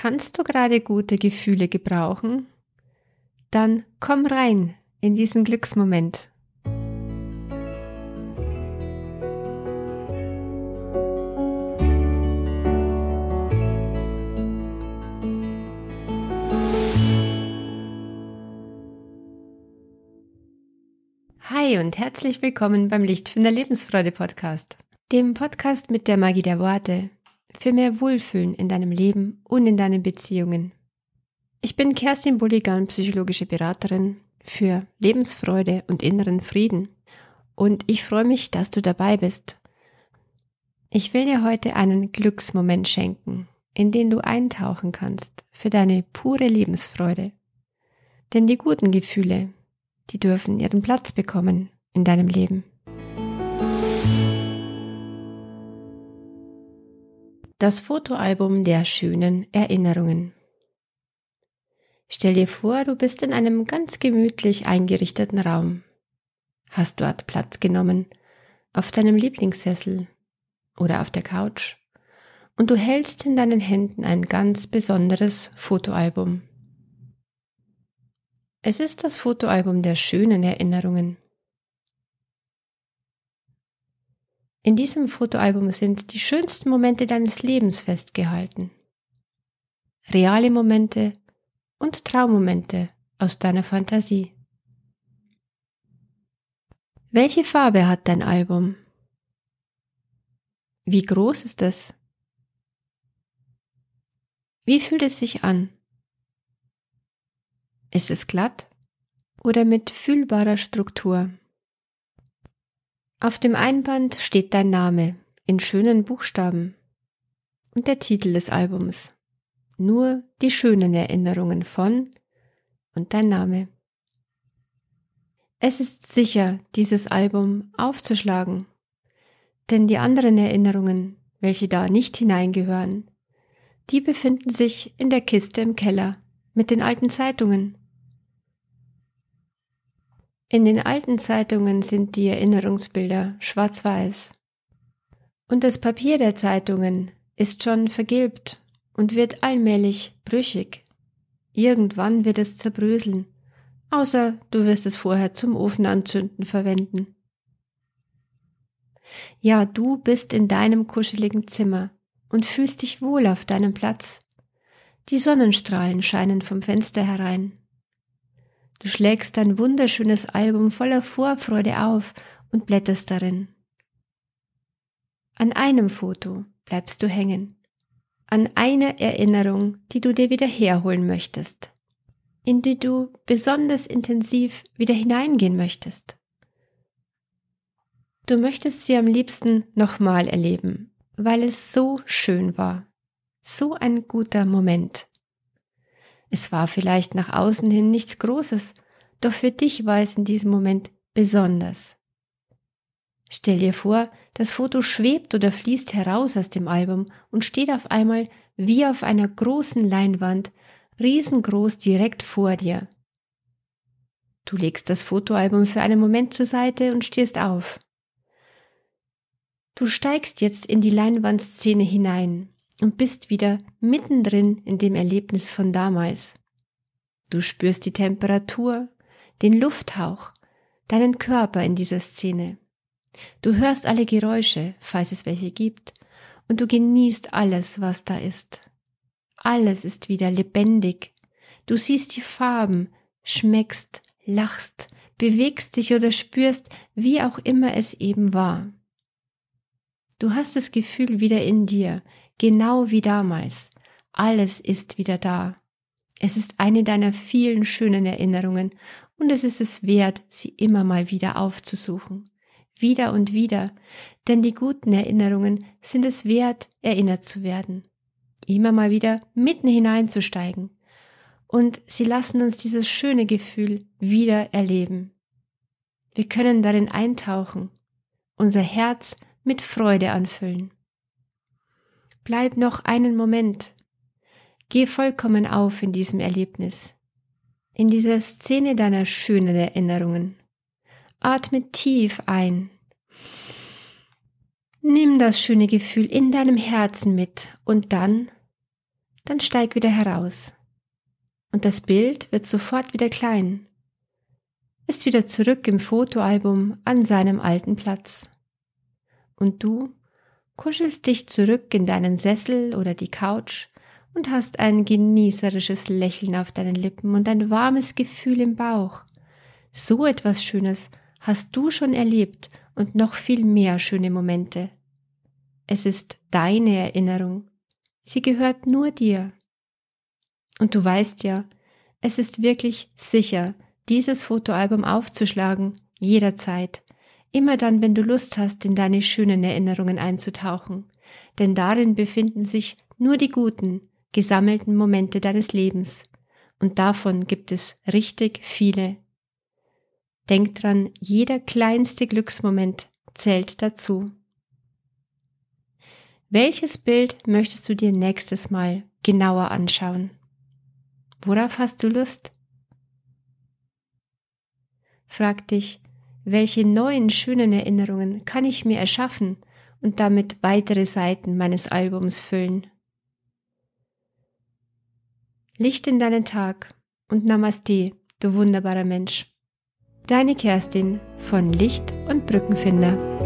Kannst du gerade gute Gefühle gebrauchen? Dann komm rein in diesen Glücksmoment. Hi und herzlich willkommen beim Lichtfinder Lebensfreude Podcast, dem Podcast mit der Magie der Worte für mehr Wohlfühlen in deinem Leben und in deinen Beziehungen. Ich bin Kerstin Bulligan, psychologische Beraterin für Lebensfreude und inneren Frieden und ich freue mich, dass du dabei bist. Ich will dir heute einen Glücksmoment schenken, in den du eintauchen kannst für deine pure Lebensfreude. Denn die guten Gefühle, die dürfen ihren Platz bekommen in deinem Leben. Das Fotoalbum der schönen Erinnerungen. Stell dir vor, du bist in einem ganz gemütlich eingerichteten Raum. Hast dort Platz genommen, auf deinem Lieblingssessel oder auf der Couch, und du hältst in deinen Händen ein ganz besonderes Fotoalbum. Es ist das Fotoalbum der schönen Erinnerungen. In diesem Fotoalbum sind die schönsten Momente deines Lebens festgehalten. Reale Momente und Traummomente aus deiner Fantasie. Welche Farbe hat dein Album? Wie groß ist es? Wie fühlt es sich an? Ist es glatt oder mit fühlbarer Struktur? Auf dem Einband steht dein Name in schönen Buchstaben und der Titel des Albums. Nur die schönen Erinnerungen von und dein Name. Es ist sicher, dieses Album aufzuschlagen, denn die anderen Erinnerungen, welche da nicht hineingehören, die befinden sich in der Kiste im Keller mit den alten Zeitungen in den alten Zeitungen sind die Erinnerungsbilder schwarz-weiß. Und das Papier der Zeitungen ist schon vergilbt und wird allmählich brüchig. Irgendwann wird es zerbröseln, außer du wirst es vorher zum Ofen anzünden verwenden. Ja, du bist in deinem kuscheligen Zimmer und fühlst dich wohl auf deinem Platz. Die Sonnenstrahlen scheinen vom Fenster herein. Du schlägst dein wunderschönes Album voller Vorfreude auf und blätterst darin. An einem Foto bleibst du hängen. An einer Erinnerung, die du dir wieder herholen möchtest. In die du besonders intensiv wieder hineingehen möchtest. Du möchtest sie am liebsten nochmal erleben, weil es so schön war. So ein guter Moment. Es war vielleicht nach außen hin nichts Großes, doch für dich war es in diesem Moment besonders. Stell dir vor, das Foto schwebt oder fließt heraus aus dem Album und steht auf einmal wie auf einer großen Leinwand, riesengroß direkt vor dir. Du legst das Fotoalbum für einen Moment zur Seite und stehst auf. Du steigst jetzt in die Leinwandszene hinein und bist wieder mittendrin in dem Erlebnis von damals. Du spürst die Temperatur, den Lufthauch, deinen Körper in dieser Szene. Du hörst alle Geräusche, falls es welche gibt, und du genießt alles, was da ist. Alles ist wieder lebendig. Du siehst die Farben, schmeckst, lachst, bewegst dich oder spürst, wie auch immer es eben war. Du hast das Gefühl wieder in dir, genau wie damals. Alles ist wieder da. Es ist eine deiner vielen schönen Erinnerungen und es ist es wert, sie immer mal wieder aufzusuchen. Wieder und wieder, denn die guten Erinnerungen sind es wert, erinnert zu werden. Immer mal wieder mitten hineinzusteigen. Und sie lassen uns dieses schöne Gefühl wieder erleben. Wir können darin eintauchen, unser Herz mit Freude anfüllen. Bleib noch einen Moment. Geh vollkommen auf in diesem Erlebnis, in dieser Szene deiner schönen Erinnerungen. Atme tief ein. Nimm das schöne Gefühl in deinem Herzen mit und dann, dann steig wieder heraus. Und das Bild wird sofort wieder klein, ist wieder zurück im Fotoalbum an seinem alten Platz. Und du kuschelst dich zurück in deinen Sessel oder die Couch und hast ein genießerisches Lächeln auf deinen Lippen und ein warmes Gefühl im Bauch. So etwas Schönes hast du schon erlebt und noch viel mehr schöne Momente. Es ist deine Erinnerung. Sie gehört nur dir. Und du weißt ja, es ist wirklich sicher, dieses Fotoalbum aufzuschlagen, jederzeit, immer dann, wenn du Lust hast, in deine schönen Erinnerungen einzutauchen, denn darin befinden sich nur die guten, gesammelten Momente deines Lebens, und davon gibt es richtig viele. Denk dran, jeder kleinste Glücksmoment zählt dazu. Welches Bild möchtest du dir nächstes Mal genauer anschauen? Worauf hast du Lust? Frag dich, welche neuen schönen Erinnerungen kann ich mir erschaffen und damit weitere Seiten meines Albums füllen? Licht in deinen Tag und Namaste, du wunderbarer Mensch. Deine Kerstin von Licht und Brückenfinder.